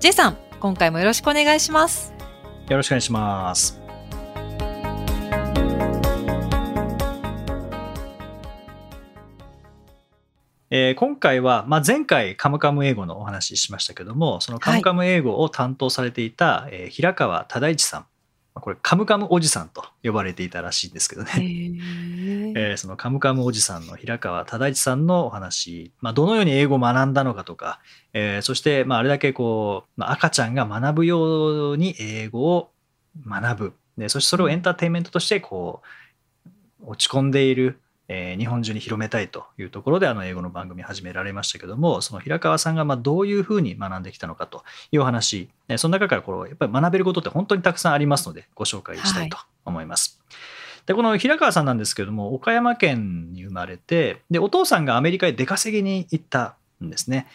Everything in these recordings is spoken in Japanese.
J さん、今回もよろしくお願いします。よろしくお願いします。えー今回は、まあ、前回カムカム英語のお話ししましたけどもそのカムカム英語を担当されていた、えー平川忠一さん。まあこれカムカムおじさんと呼ばれていたらしいんですけどね、えーそのカムカムおじさんの平川忠一さんのお話、まあ、どのように英語を学んだのかとか、えーそして、まあ、あれだけこう、まあ、赤ちゃんが学ぶように英語を学ぶ。でそしてそれをエンターテインメントとしてこう落ち込んでいる、えー日本中に広めたいというところであの英語の番組始められましたけどもその平川さんがまあどういうふうに学んできたのかというお話、えーその中からこうやっぱり学べることって本当にたくさんありますのでご紹介したいと思います。でこの平川さんなんですけども岡山県に生まれてでお父さんがアメリカへ出稼ぎに行ったんですね。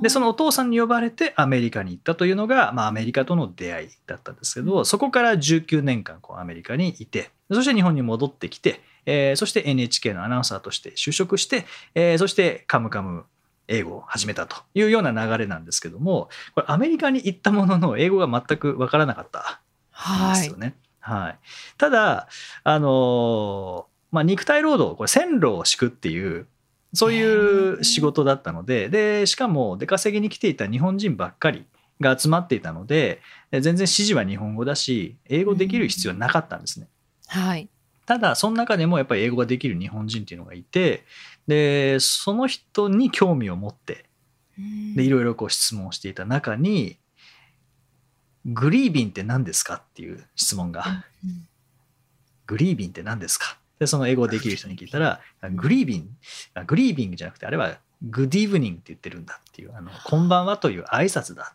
でそのお父さんに呼ばれてアメリカに行ったというのが、まあ、アメリカとの出会いだったんですけど、そこから19年間こうアメリカにいてそして日本に戻ってきて、えーそして NHK のアナウンサーとして就職して、えーそして「カムカム」英語を始めたというような流れなんですけどもこれアメリカに行ったものの英語が全くわからなかったんはいですよ。ね。はいただあのーまあ、肉体労働これ線路を敷くっていうそういう仕事だったのででしかも出稼ぎに来ていた日本人ばっかりが集まっていたのでで全然指示は日本語だし英語できる必要はなかったんですね。はい。ただその中でもやっぱり英語ができる日本人っていうのがいてでその人に興味を持ってでいろいろこう質問をしていた中に「グリービンって何ですか?」っていう質問がうん「グリービンって何ですか?」でその英語できる人に聞いたら「グリービンあグリービングじゃなくてあれはグッドイブニングって言ってるんだ」っていう「あのこんばんは」という挨拶だ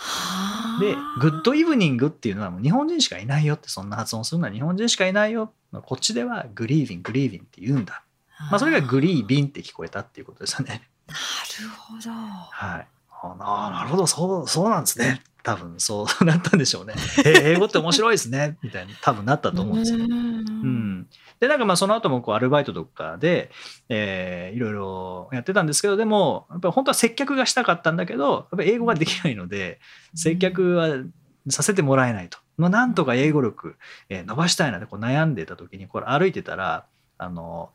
はあで、グッドイブニングっていうのはもう日本人しかいないよって、そんな発音するのは日本人しかいないよ。こっちではグリービング、グリービンって言うんだ。まあそれがグリービンって聞こえたっていうことですよね。なるほど。はい。あななるほど、そう、そうなんですね。多分そうなったんでしょうね。え英語って面白いですね。みたいに多分なったと思うんですよ。ううんん、でなんかまあその後もこうアルバイトとかで、えーいろいろやってたんですけどでもやっぱり本当は接客がしたかったんだけどやっぱり英語ができないので接客はさせてもらえないと、まあ、なんとか英語力、えー伸ばしたいなってこう悩んでた時にこれ歩いてたらあの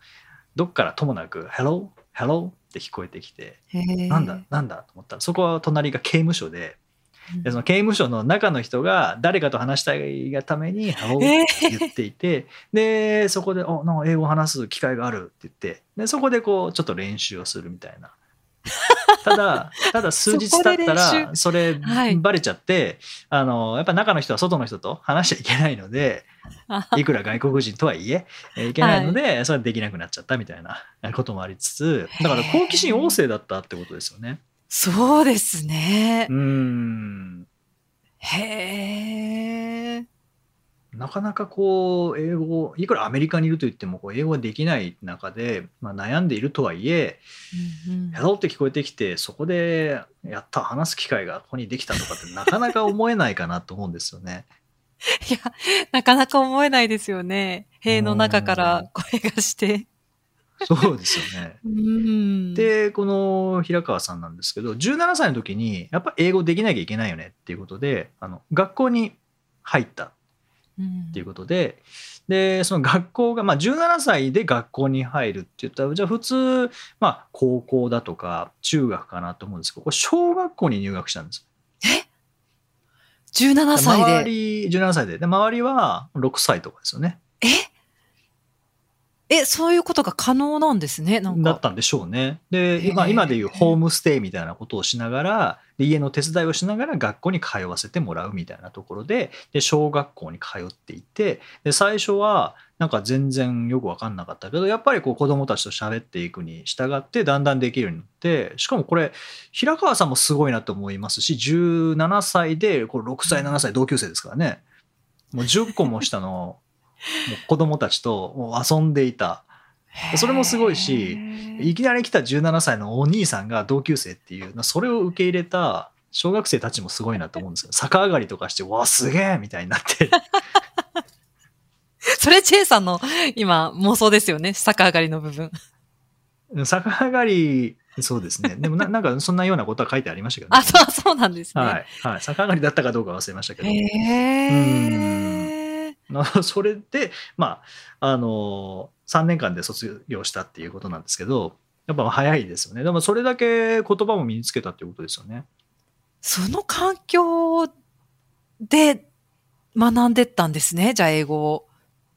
どっからともなく「Hello? Hello?」って聞こえてきてなんだなんだと思ったらそこは隣が刑務所で。でその刑務所の中の人が誰かと話したいがために「Hello」って言っていて、でそこで「おなんか英語を話す機会がある」って言ってでそこでこうちょっと練習をするみたいな。ただただ数日経ったら習。それはい。バレちゃって、あのやっぱ中の人は外の人と話しちゃいけないので いくら外国人とはいええいけないので、それはできなくなっちゃったみたいなこともありつつだから好奇心旺盛だったってことですよね。そうですねう。んへえ。なかなかこう英語いくらアメリカにいると言ってもこう英語ができない中で、まあ、悩んでいるとはいえうん「Hello」って聞こえてきてそこで「やった話す機会がここにできた」とかって なかなか思えないかなと思うんですよね。いや、なかなか思えないですよね。塀の中から声がして。そうですよね。うん、でこの平川さんなんですけど17歳の時にやっぱ英語できなきゃいけないよねっていうことであの学校に入ったうんっていうことで、で、その学校が、まあ、17歳で学校に入るって言ったら、じゃあ普通、まあ、高校だとか、中学かなと思うんですけど、これ小学校に入学したんです。17歳周で。り、17歳で。で、周りは6歳とかですよね。え？え、そういうことが可能なんですね。なんか。だったんでしょうね。で、まあ、今でいうホームステイみたいなことをしながらで家の手伝いをしながら学校に通わせてもらうみたいなところでで小学校に通っていてで最初はなんか全然よく分かんなかったけどやっぱりこう子どもたちと喋っていくに従ってだんだんできるようになってしかもこれ平川さんもすごいなと思いますし17歳でこれ6歳7歳同級生ですからねもう10個も下のもう子どもたちともう遊んでいた。それもすごいしいきなり来た17歳のお兄さんが同級生っていうそれを受け入れた小学生たちもすごいなと思うんですよ逆上がりとかして「わあすげえ!」みたいになって それ、チェイさんの今、妄想ですよね。逆上がりの部分。逆上がりそうですねでもななんかそんなようなことは書いてありましたけどねあ、そう、そうなんですね。はい、はい、逆上がりだったかどうか忘れましたけどへー。な それでまああの3年間で卒業したっていうことなんですけどやっぱ早いですよねでもそれだけ言葉も身につけたっていうことですよねその環境で学んでったんですね。じゃあ、英語を。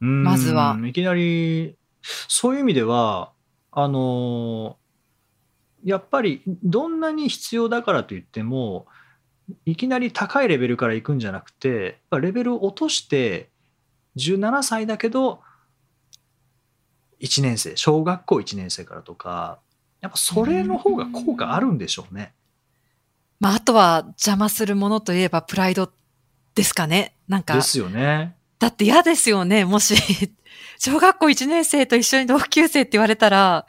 うんまずはいきなりそういう意味ではあのやっぱりどんなに必要だからといってもいきなり高いレベルから行くんじゃなくてレベルを落として17歳だけど1年生小学校1年生からとかやっぱそれの方が効果あるんでしょうね。まあ、あとは邪魔するものといえばプライドですかね。なんかで、すよね。だって嫌ですよね。もし、小学校1年生と一緒に同級生って言われたら、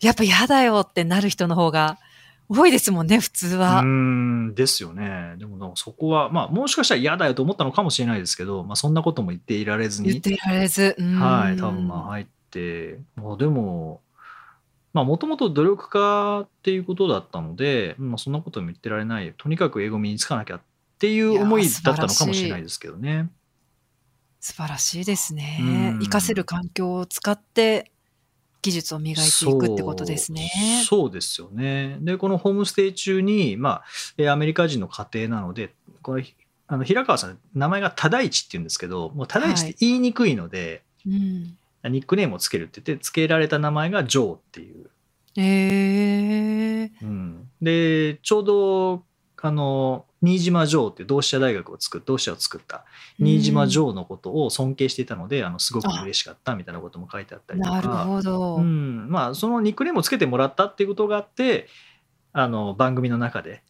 やっぱ嫌だよってなる人の方が多いですもんね、普通うは。んですよね。でもそこはまあもしかしたら嫌だよと思ったのかもしれないですけど、まあ、そんなことも言っていられずに言っていられず。うんはい、多分まあ入って、まあ、でも、まあもともと努力家っていうことだったので、まあ、そんなことも言ってられない、とにかく英語身につかなきゃっていう思いだったのかもしれないですけどね。素晴らしいですねうん。活かせる環境を使って技術を磨いていくってことですね。そうですよね。で、このホームステイ中に、まあ、えーアメリカ人の家庭なので、これ、あの平川さん、名前が忠一って言うんですけど、もう忠一って言いにくいので、うん。ニックネームをつけるって言って、つけられた名前がジョーっていう。えー、うん、で、ちょうど、あの、新島ジョーって同志社大学を作っ同志社を作った新島ジョーのことを尊敬していたので、あのすごく嬉しかったみたいなことも書いてあったりとか。なるほど。うん、まあそのニックネームをつけてもらったっていうことがあってあの番組の中で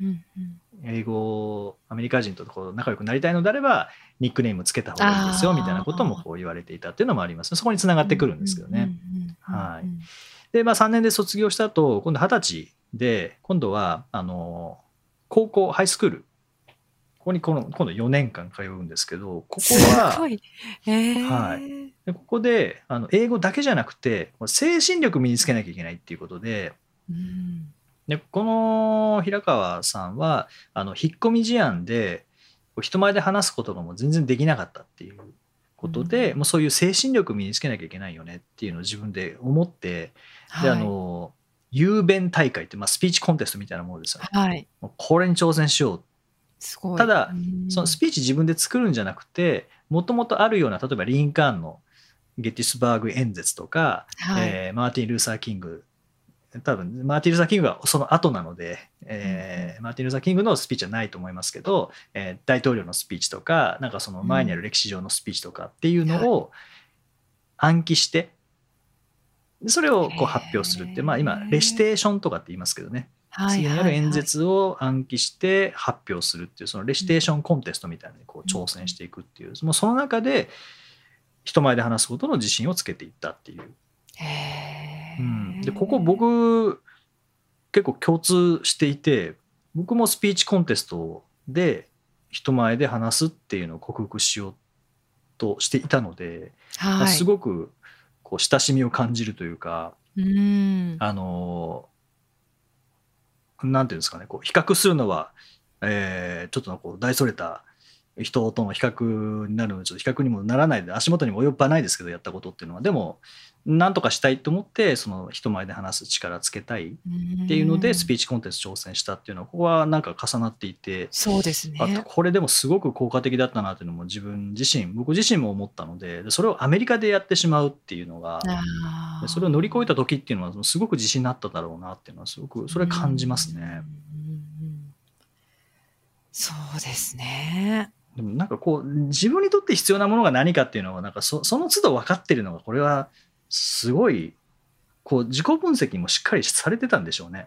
うんうん。英語アメリカ人とこう仲良くなりたいのであればニックネームつけた方がいいですよみたいなこともこう言われていたっていうのもありますそこにつながってくるんですけどね。うんうんうんうんはい。で、まあ、3年で卒業した後今度二十歳で今度はあの高校ハイスクールここにこの今度4年間通うんですけどここすはごい。えー。はい。でここであの英語だけじゃなくて精神力身につけなきゃいけないっていうことでうん。でこの平川さんはあの引っ込み思案で人前で話すことがもう全然できなかったっていうことで、うん。もうそういう精神力身につけなきゃいけないよねっていうのを自分で思ってで、はい。あの雄弁大会って、まあ、スピーチコンテストみたいなものですよね。はい。これに挑戦しようすごい。ただうんそのスピーチ自分で作るんじゃなくてもともとあるような例えばリンカーンのゲティスバーグ演説とか、はいえーマーティン・ルーサー・キング多分マーティン・ルーサー・キングがその後なので、えーマーティン・ルーサー・キングのスピーチはないと思いますけど、えー大統領のスピーチとかなんかその前にある歴史上のスピーチとかっていうのを暗記してでそれをこう発表するって、まあ、今レシテーションとかって言いますけどね。はい次にある演はいはい説を暗記して発表するっていうそのレシテーションコンテストみたいにこう挑戦していくっていう。もうその中で人前で話すことの自信をつけていったっていう、うん、でここ僕結構共通していて僕もスピーチコンテストで人前で話すっていうのを克服しようとしていたので、はい。すごくこう親しみを感じるというかうん。あのなんていうんですかねこう比較するのは、えーちょっとこう大それた人との比較になるのでちょっと比較にもならないで足元にも及ばないですけどやったことっていうのはでもなんとかしたいと思ってその人前で話す力つけたいっていうのでスピーチコンテンツ挑戦したっていうのはここはなんか重なっていてそうですあね。これでもすごく効果的だったなっていうのも自分自身僕自身も思ったのででそれをアメリカでやってしまうっていうのがそれを乗り越えた時っていうのはすごく自信になっただろうなっていうのはすごくそれ感じますね。うそうですね。でもなんかこう自分にとって必要なものが何かっていうのはなんかそその都度分かってるのがこれはすごいこう自己分析もしっかりされてたんでしょうね。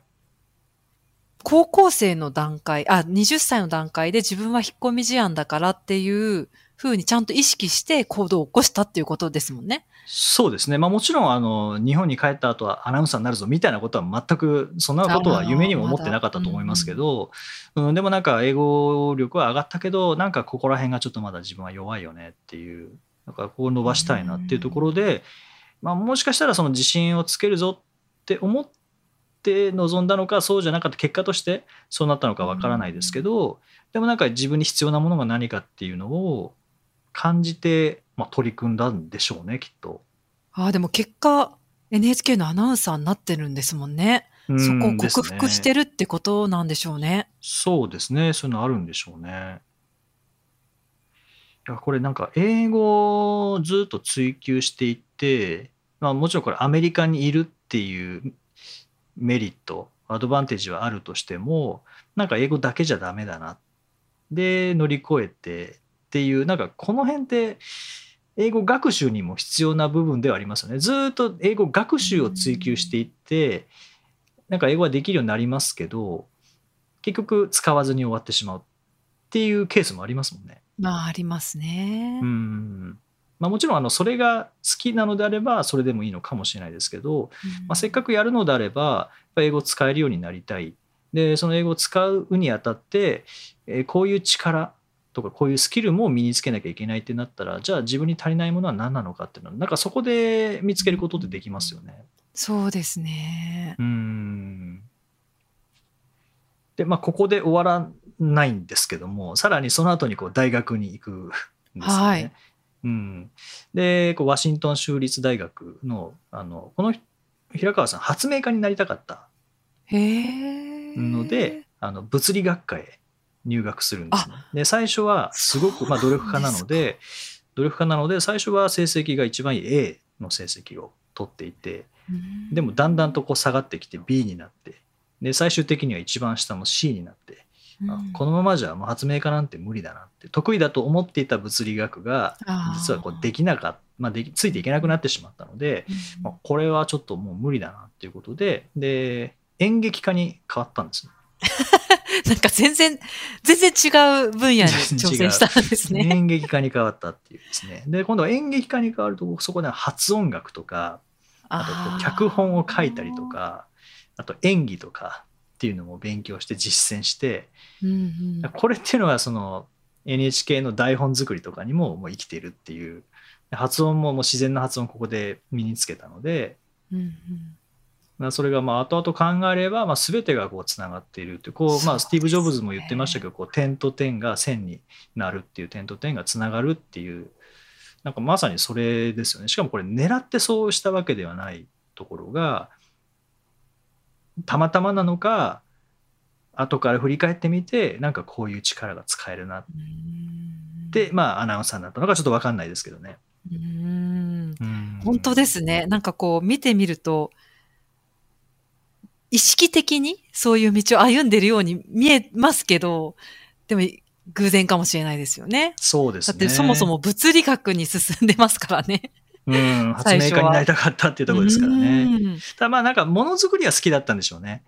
高校生の段階、あ、20歳の段階で自分は引っ込み思案だからっていうふうにちゃんと意識して行動を起こしたっていうことですもんね。そうですね、まあ、もちろんあの日本に帰った後はアナウンサーになるぞみたいなことは全くそんなことは夢にも思ってなかったと思いますけど、うん、でもなんか英語力は上がったけどなんかここら辺がちょっとまだ自分は弱いよねっていうなんかここを伸ばしたいなっていうところで、まあ、もしかしたらその自信をつけるぞって思って臨んだのかそうじゃなかった結果としてそうなったのかわからないですけど、でもなんか自分に必要なものが何かっていうのを感じて、まあ、取り組んだんでしょうねきっと。ああ、でも結果、NHK のアナウンサーになってるんですもんね。そこを克服してるるってことなんでしょうね。そうですねそういうのあるんでしょうね。いやこれなんか英語をずっと追求していって、まあ、もちろんこれアメリカにいるっていうメリットアドバンテージはあるとしてもなんか英語だけじゃダメだなで乗り越えてっていうなんかこの辺って英語学習にも必要な部分ではありますよね。ずっと英語学習を追求していってなんか英語はできるようになりますけど結局使わずに終わってしまうっていうケースもありますもんね。まあ、ありますねう。んまあ、もちろんあのそれが好きなのであればそれでもいいのかもしれないですけど、まあ、せっかくやるのであればやっぱ英語を使えるようになりたいでその英語を使うにあたって、えーこういう力とかこういうスキルも身につけなきゃいけないってなったらじゃあ自分に足りないものは何なのかっていうのはなんかそこで見つけることってできますよね。そうですね。うんでまあここで終わらないんですけどもさらにその後にこう大学に行くんですよね。はいうん、でこうワシントン州立大学のあのこの平川さん発明家になりたかった。ので、あの物理学科へ入学するんですね。で最初はすごく、まあ、努力家なので努力家なので最初は成績が一番いい A の成績を取っていてうん、でもだんだんとこう下がってきて B になってで最終的には一番下の C になって、このままじゃもう発明家なんて無理だなって得意だと思っていた物理学が実はこうできなかった、まあ、できついていけなくなってしまったので、うん。まあ、これはちょっともう無理だなっていうことでで演劇家に変わったんですね。なんか全然、全然違う分野に挑戦したんですね。演劇家に変わったっていうですね。で今度は演劇家に変わるとそこでは発音楽とかあと脚本を書いたりとかあと演技とかっていうのも勉強して実践してうんうんこれっていうのはその NHK の台本作りとかにももう生きてるっていう発音ももう自然な発音をここで身につけたのでうんうんまあそれがまあ後々考えればまあ全てがこうつながっているっていうこうまあスティーブ・ジョブズも言ってましたけどこう点と点が線になるっていう点と点がつながるっていうなんかまさにそれですよね。しかもこれ狙ってそうしたわけではないところがたまたまなのか後から振り返ってみてなんかこういう力が使えるなっうん。てまあアナウンサーになったのかちょっと分かんないですけどね。うん。うん。本当ですね。なんかこう見てみると、意識的にそういう道を歩んでるように見えますけど、でも偶然かもしれないですよね。そうですね。だってそもそも物理学に進んでますからね。うん、発明家になりたかったっていうところですからね。うんただまあなんかものづくりは好きだったんでしょうね。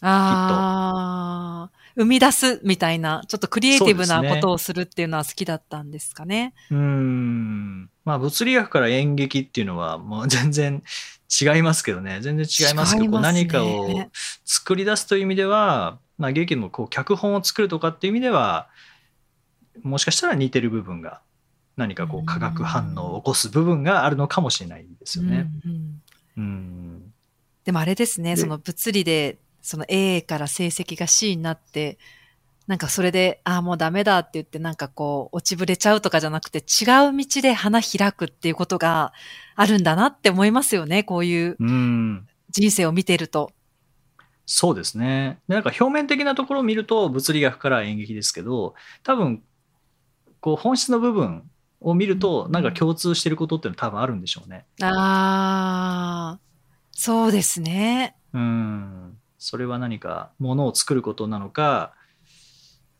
ああ、生み出すみたいな、ちょっとクリエイティブなことをするっていうのは好きだったんですかね。うん。まあ物理学から演劇っていうのはもう全然違いますけどね。全然違いますけど、ね何かを作り出すという意味では、まあ劇もこう脚本を作るとかっていう意味では、もしかしたら似てる部分が何かこう化学反応を起こす部分があるのかもしれないですよね。うん。でもあれですね、でその物理で、その A から成績が C になって、なんかそれで、ああ、もうダメだって言って、なんかこう、落ちぶれちゃうとかじゃなくて、違う道で花開くっていうことがあるんだなって思いますよね。こういううん。人生を見てると。そうですね。でなんか表面的なところを見ると物理学から演劇ですけど、多分、こう本質の部分を見ると、なんか共通してることっていうのは多分あるんでしょうね。ああ、そうですね。うん。それは何か物を作ることなのか、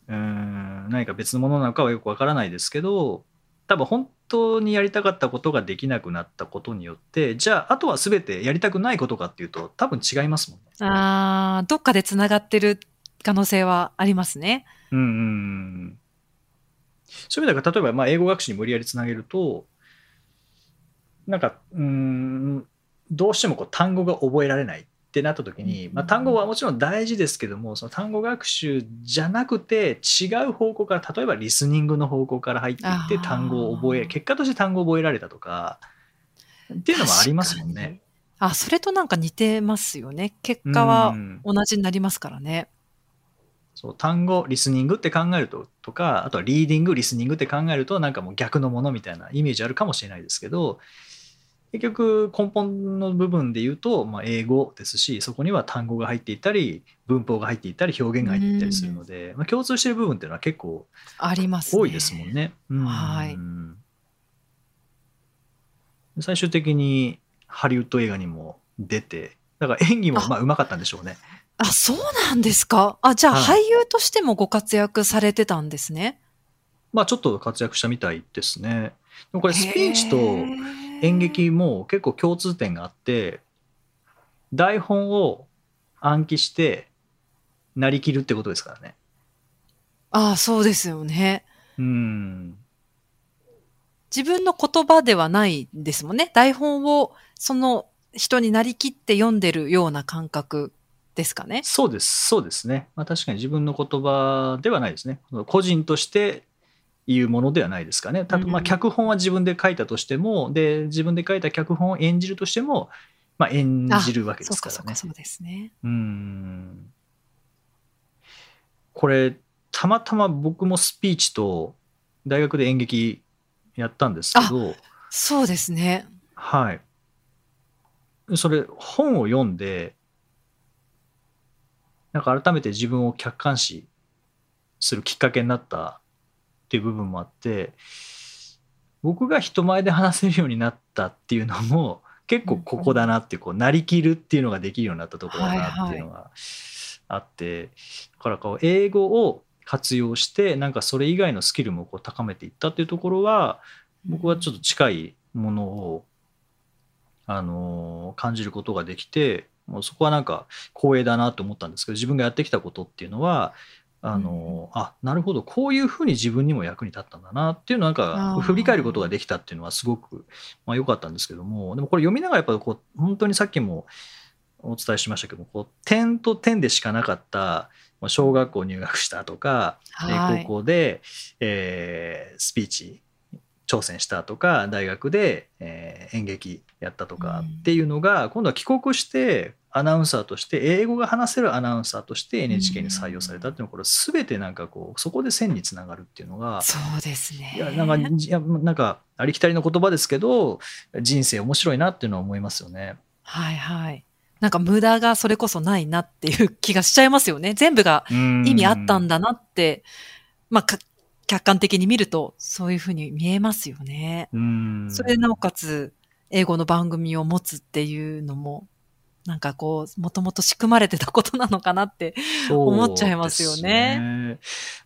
うん、何か別のものなのかはよくわからないですけど、多分本当にやりたかったことができなくなったことによって、じゃあ、あとは全てやりたくないことかっていうと、多分違いますもんね。ああ、どっかで繋がってる可能性はありますね。うんうんうんそういう意味では例えばまあ英語学習に無理やりつなげるとなんかうーんどうしてもこう単語が覚えられないってなった時に、まあ、単語はもちろん大事ですけどもその単語学習じゃなくて違う方向から例えばリスニングの方向から入っていって単語を覚え結果として単語を覚えられたとかっていうのもありますもんね。あ、それとなんか似てますよね。結果はうん同じになりますからね。そう単語リスニングって考えるととかあとはリーディングリスニングって考えるとなんかもう逆のものみたいなイメージあるかもしれないですけど結局根本の部分で言うと、まあ、英語ですしそこには単語が入っていたり文法が入っていたり表現が入っていたりするので、まあ、共通している部分っていうのは結構ありますね。多いですもんね。うんはい最終的にハリウッド映画にも出てだから演技もまあうまかったんでしょうね。あ、そうなんですか？あ、じゃあはい俳優としてもご活躍されてたんですね。まあちょっと活躍したみたいですね。でもこれスピーチと演劇も結構共通点があって台本を暗記してなりきるってことですからね。ああ、そうですよね。うん。自分の言葉ではないですもんね。台本をその人になりきって読んでるような感覚ですかね。そうです、そうですね。まあ確かに自分の言葉ではないですね。個人として言うものではないですかね。たとまあうん脚本は自分で書いたとしても、で、自分で書いた脚本を演じるとしても、まあ演じるわけですからそうかそうですね。うん。これ、たまたま僕もスピーチと大学で演劇やったんですけど、そうですね。はい。それ、本を読んで、なんか改めて自分を客観視するきっかけになったっていう部分もあって、僕が人前で話せるようになったっていうのも、結構ここだなって、こう、なりきるっていうのができるようになったところだなっていうのがあって、だからこう、英語を活用して、なんかそれ以外のスキルもこう高めていったっていうところは、僕はちょっと近いものを、あの感じることができてもうそこはなんか光栄だなと思ったんですけど自分がやってきたことっていうのはあのーあなるほど。こういうふうに自分にも役に立ったんだなっていうのをなんか振り返ることができたっていうのはすごくまあ良かったんですけどもでもこれ読みながらやっぱこう本当にさっきもお伝えしましたけどこう点と点でしかなかったまあ小学校入学したとか、えーはい高校で、えースピーチ挑戦したとか大学で、えー演劇やったとかうんっていうのが、今度は帰国してアナウンサーとして英語が話せるアナウンサーとして NHK に採用されたっていうのはこれ全てなんかこうそこで線につながるっていうのがそうですね。いやなんかいやなんかありきたりの言葉ですけど人生面白いなっていうのは思いますよね。はいはい。なんか無駄がそれこそないなっていう気がしちゃいますよね。全部が意意味あったんだなって、まあか、客観的に見るとそういうふうに見えますよね。うんそれでなおかつ英語の番組を持つっていうのも、なんかこう、もともと仕組まれてたことなのかなって。思っちゃいますよねね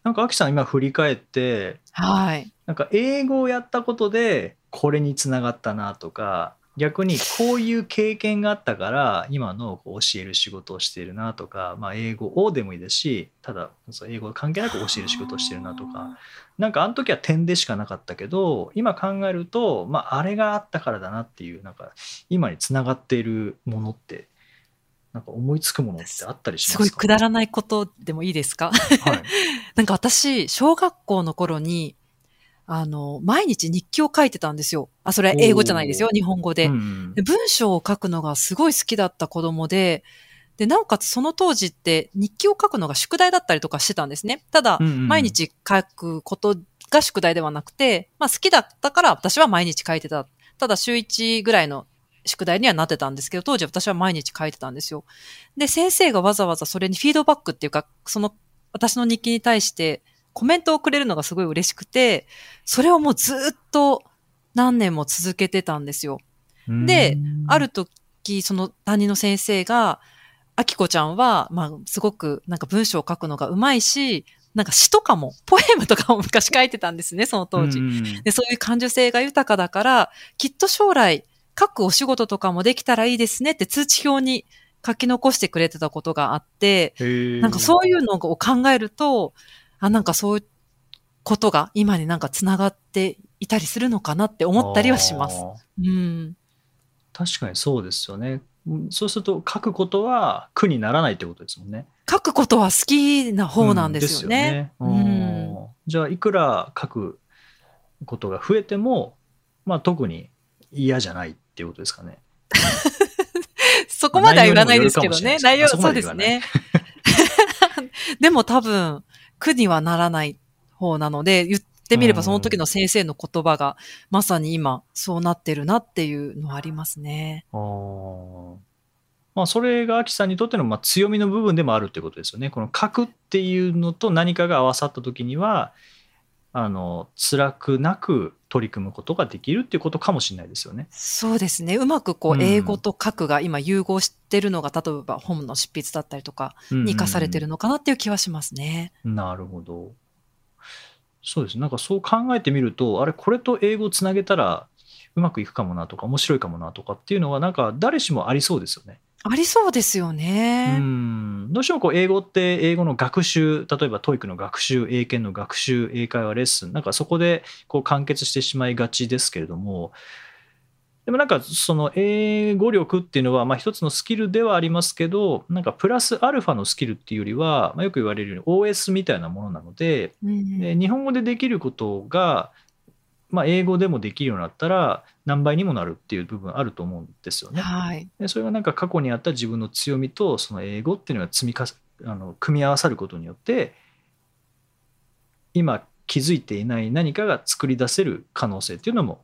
なんか、アキさん今振り返って、はい。なんか英語をやったことでこれにつながったなとか、逆にこういう経験があったから今のこう教える仕事をしているなとか、まあ、英語をでもいいですし、ただ英語関係なく教える仕事をしてるなとか、なんかあの時は点でしかなかったけど、今考えると、まあ、あれがあったからだなっていう、なんか今につながっているものって、なんか思いつくものってあったりしますか？すごいくだらないことでもいいですか？はい。なんか私、小学校の頃に、あの、毎日日記を書いてたんですよ。あ、それは英語じゃないですよ。日本語で。うんで文章を書くのがすごい好きだった子供で、で、なおかつその当時って日記を書くのが宿題だったりとかしてたんですね。ただ、うんうん毎日書くことが宿題ではなくて、まあ好きだったから私は毎日書いてた。ただ週1ぐらいの宿題にはなってたんですけど、当時私は毎日書いてたんですよ。で、先生がわざわざそれにフィードバックっていうか、その私の日記に対してコメントをくれるのがすごい嬉しくて、それをもうずっと何年も続けてたんですよ。でうんある時、その担任の先生が、あきこちゃんは、まあ、すごくなんか文章を書くのがうまいし、なんか詩とかも、ポエムとかも昔書いてたんですね、その当時。うんで、そういう感受性が豊かだから、きっと将来、書くお仕事とかもできたらいいですねって通知表に書き残してくれてたことがあって、なんかそういうのを考えると、あ、なんかそういうことが今になんか繋がっていたりするのかなって思ったりはします。うん。確かにそうですよね。うんそうすると書くことは苦にならないってことですもんね。書くことは好きな方なんですよね。うんねうんじゃあいくら書くことが増えても、まあ、特に嫌じゃないっていうことですかね。そこまでは言わないですけどね。内容、そうですね。でも多分、苦にはならない方なので、言ってみればその時の先生の言葉が、まさに今、そうなってるなっていうのはありますね。あーまあ、それがアキさんにとってのまあ強みの部分でもあるってことですよね。この書くっていうのと何かが合わさった時には、あの辛くなく取り組むことができるっていうことかもしれないですよね。そうですね。うまくこう、うん英語と書くが今融合してるのが、例えば本の執筆だったりとかに活かされてるのかなっていう気はしますね。なるほど。そうです。なんかそう考えてみると、あれ、これと英語をつなげたらうまくいくかもなとか、面白いかもなとかっていうのは、なんか誰しもありそうですよね。ありそうですようね。ん。どうしてもこう英語って英語の学習、例えば TOEIC の学習、英検の学習、英会話レッスン、なんかそこでこう完結してしまいがちですけれども、でもなんかその英語力っていうのはまあ一つのスキルではありますけど、なんかプラスアルファのスキルっていうよりは、まあ、よく言われるように OS みたいなものなので、うんで日本語でできることが、まあ、英語でもできるようになったら何倍にもなるっていう部分あると思うんですよね。はい。でそれがなんか過去にあった自分の強みとその英語っていうのが積みかさあの組み合わさることによって今気づいていない何かが作り出せる可能性っていうのも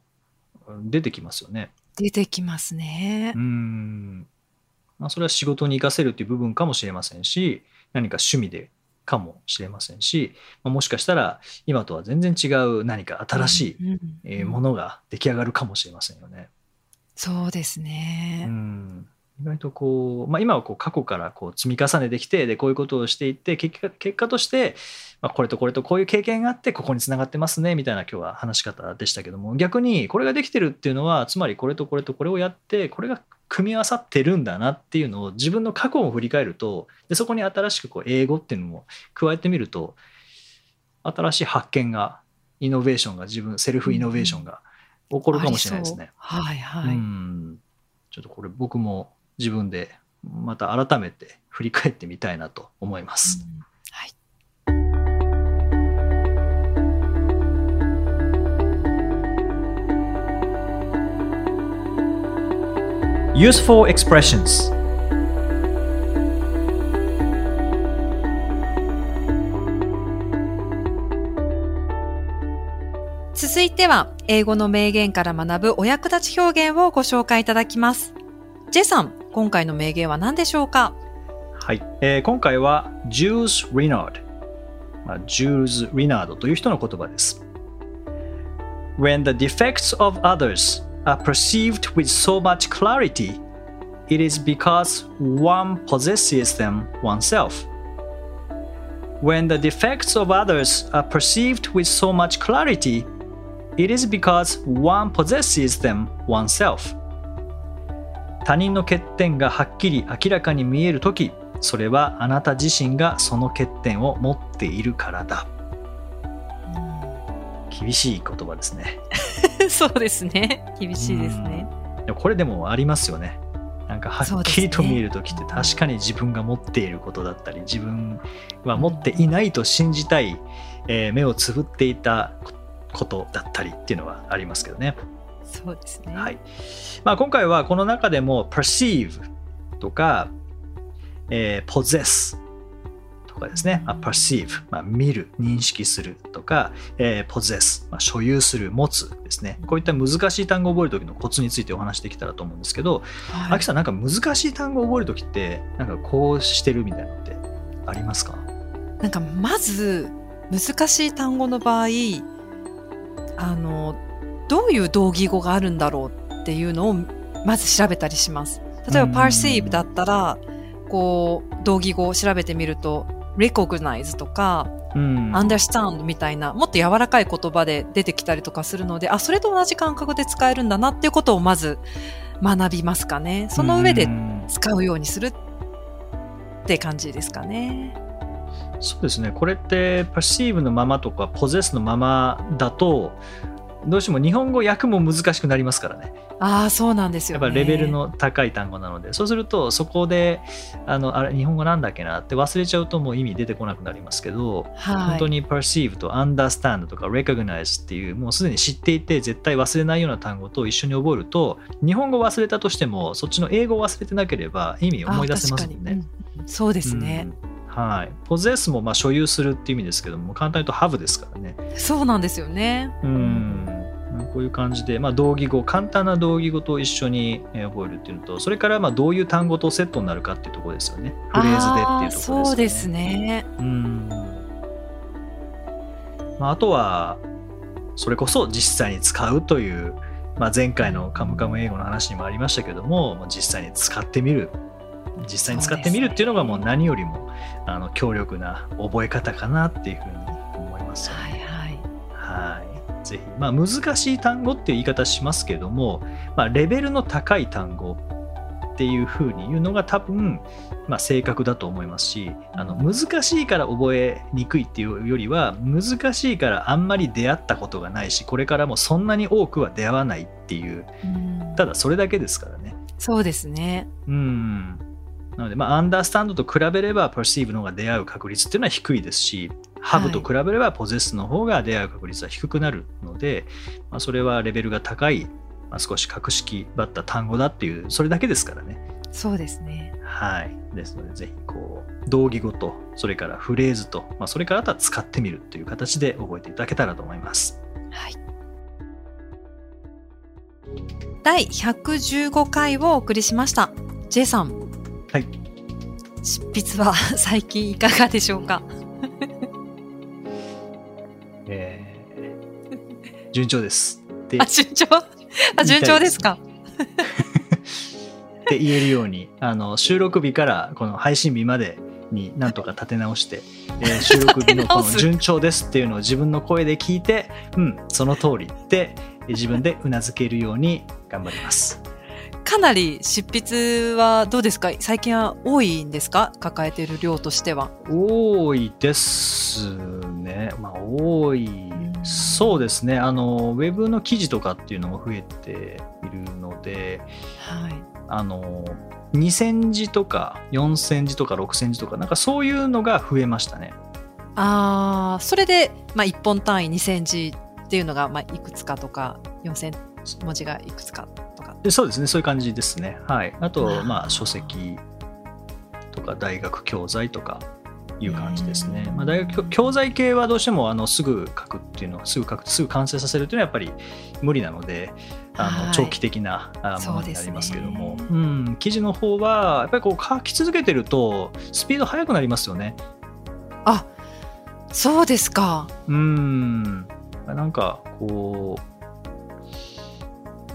うん出てきますよね。出てきますねう。んまあ、それは仕事に生かせるっていう部分かもしれませんし何か趣味でかもしれませんし、まあもしかしたら今とは全然違う何か新しい、ものが出来上がるかもしれませんよね。そうですうね。ん意外とこう、まあ、今はこう過去からこう積み重ねてきてでこういうことをしていって結果結果として、まあ、これとこれとこういう経験があってここにつながってますねみたいな今日は話し方でしたけども逆にこれができてるっていうのはつまりこれとこれとこれをやってこれが組み合わさってるんだなっていうのを自分の過去を振り返るとでそこに新しくこう英語っていうのも加えてみると新しい発見がイノベーションが自分セルフイノベーションが起こるかもしれないですね。はいはい。うんちょっとこれ僕も自分でまた改めて振り返ってみたいなと思います。うん Useful expressions 続いては、英語の名言から学ぶお役立ち表現をご紹介いただきます。ジェさん、今回の名言は何でしょうか？はい、えー今回はジュース・リナード、まあ、ジューズ・リナードという人の言葉です。When the defects of others are perceived with so much clarity, it is because one possesses them oneself. When the defects of others are perceived with so much clarity, it is because one possesses them oneself. 他人の欠点がはっきり明らかに見えるとき、それはあなた自身がその欠点を持っているからだ。 厳しい言葉ですね。そうですね。厳しいですね。これでもありますよね。なんかはっきりと見えるときって確かに自分が持っていることだったり、自分は持っていないと信じたい、えー目をつぶっていたことだったりっていうのはありますけどね。そうですね。はいまあ、今回はこの中でも perceive とか、えー possess とかですね、まあ perceive、まあ、見る、認識するとか、えー possess、まあ、所有する、持つですね。こういった難しい単語を覚える時のコツについてお話できたらと思うんですけど、はいアキさんなんか難しい単語を覚える時って、なんかこうしてるみたいなのってありますか？なんかまず難しい単語の場合あのどういう同義語があるんだろうっていうのをまず調べたりします。例えうんば perceive だったらこう同義語を調べてみると recognize とかうん。understand みたいなもっと柔らかい言葉で出てきたりとかするのであそれと同じ感覚で使えるんだなっていうことをまず学びますかね。その上でうん使うようにするって感じですかね。そうですね。これって perceive のままとか possess のままだと、どうしても日本語訳も難しくなりますからね。ああ、そうなんですよね。やっぱレベルの高い単語なので、そうするとそこで、あの、あれ、日本語なんだっけなって忘れちゃうともう意味出てこなくなりますけど、はい、本当に perceive と understand とか recognize っていうもうすでに知っていて絶対忘れないような単語と一緒に覚えると日本語忘れたとしてもそっちの英語を忘れてなければ意味を思い出せますもんね。うんそうですね、うんはい。possess もまあ所有するっていう意味ですけども簡単に言うと have ですからね。そうなんですよね。うん。こういう感じで、まあ、同義語簡単な同義語と一緒にえー覚えるっていうのとそれからまあどういう単語とセットになるかっていうところですよね。フレーズでっていうところですよね。そうですね。うんまあ、あとはそれこそ実際に使うという、まあ、前回の「カムカム英語」の話にもありましたけども実際に使ってみる実際に使ってみるっていうのがもう何よりもあの強力な覚え方かなっていうふうに思いますよね。はいはい。はい。ぜひ、まあ、難しい単語っていう言い方しますけども、まあ、レベルの高い単語っていうふうに言うのが多分、まあ、正確だと思いますしあの難しいから覚えにくいっていうよりは難しいからあんまり出会ったことがないしこれからもそんなに多くは出会わないっていううんただそれだけですからね。そうですね。うんなので、まあ、アンダースタンドと比べれば、perceive の方が出会う確率っていうのは低いですし、はい have と比べれば、possess の方が出会う確率は低くなるので、まあ、それはレベルが高い、まあ、少し格式ばった単語だっていう、それだけですからね。そうですね。はい。ですので、ぜひ、こう、同義語と、それからフレーズと、まあ、それからあとは使ってみるという形で覚えていただけたらと思います。はい。第115回をお送りしました。J さん。はい。執筆は 最近いかがでしょうか？えー順調です。であ、順調？あ、順調ですか？って言えるようにあの収録日からこの配信日までになんとか立て直して、えー収録日のこの順調ですっていうのを自分の声で聞いてうんその通りって自分でうなずけるように頑張りますかなり執筆はどうですか？最近は多いんですか？抱えている量としては。多いですね。まあ多い。そうですね。あのウェブの記事とかっていうのも増えているのではい。あの2000字とか4000字とか6000字とかなんかそういうのが増えましたね。ああ、それで、まあ、1本単位2000字っていうのが、まあ、いくつかとか、4000文字がいくつかそうですねそういう感じですね。はい。あとまあ書籍とか大学教材とかいう感じですね。う、ん。まあ、大学教材系はどうしてもあのすぐ書くっていうのはすぐ書くすぐ完成させるっていうのはやっぱり無理なのであはい。の長期的なあものになりますけども、そうですうん、記事の方はやっぱりこう書き続けてるとスピード速くなりますよね。あ、そうですか。うん。なんかこう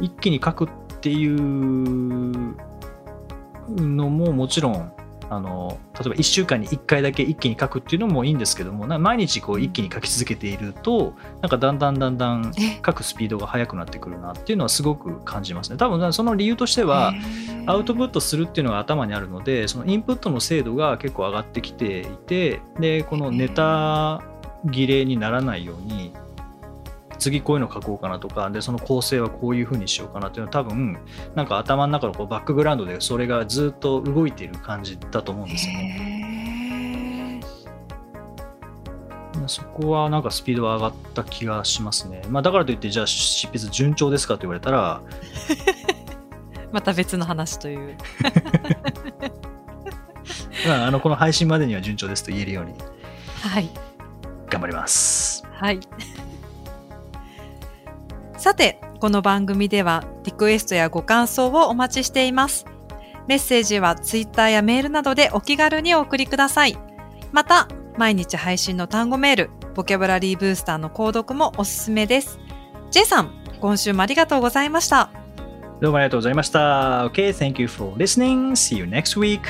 一気に書くっていうのももちろんあの例えば1週間に1回だけ一気に書くっていうのもいいんですけどもな毎日こう一気に書き続けているとなんかだんだんだんだんえ？書くスピードが速くなってくるなっていうのはすごく感じますね。多分その理由としてはアウトプットするっていうのが頭にあるのでそのインプットの精度が結構上がってきていてでこのネタ切れにならないように次こういうの書こうかなとかでその構成はこういう風にしようかなっていうのは多分なんか頭の中のこうバックグラウンドでそれがずっと動いている感じだと思うんですよね。そこはなんかスピードが上がった気がしますね。まあ、だからといってじゃあ執筆順調ですかと言われたら また別の話という。まあ、あのこの配信までには順調ですと言えるようにはい。頑張ります。はい。さて、この番組ではリクエストやご感想をお待ちしています。メッセージはツイッターやメールなどでお気軽にお送りください。また、毎日配信の単語メール、ボキャブラリーブースターの購読もおすすめです。J さん、今週もありがとうございました。どうもありがとうございました。Okay, thank you for listening. See you next week.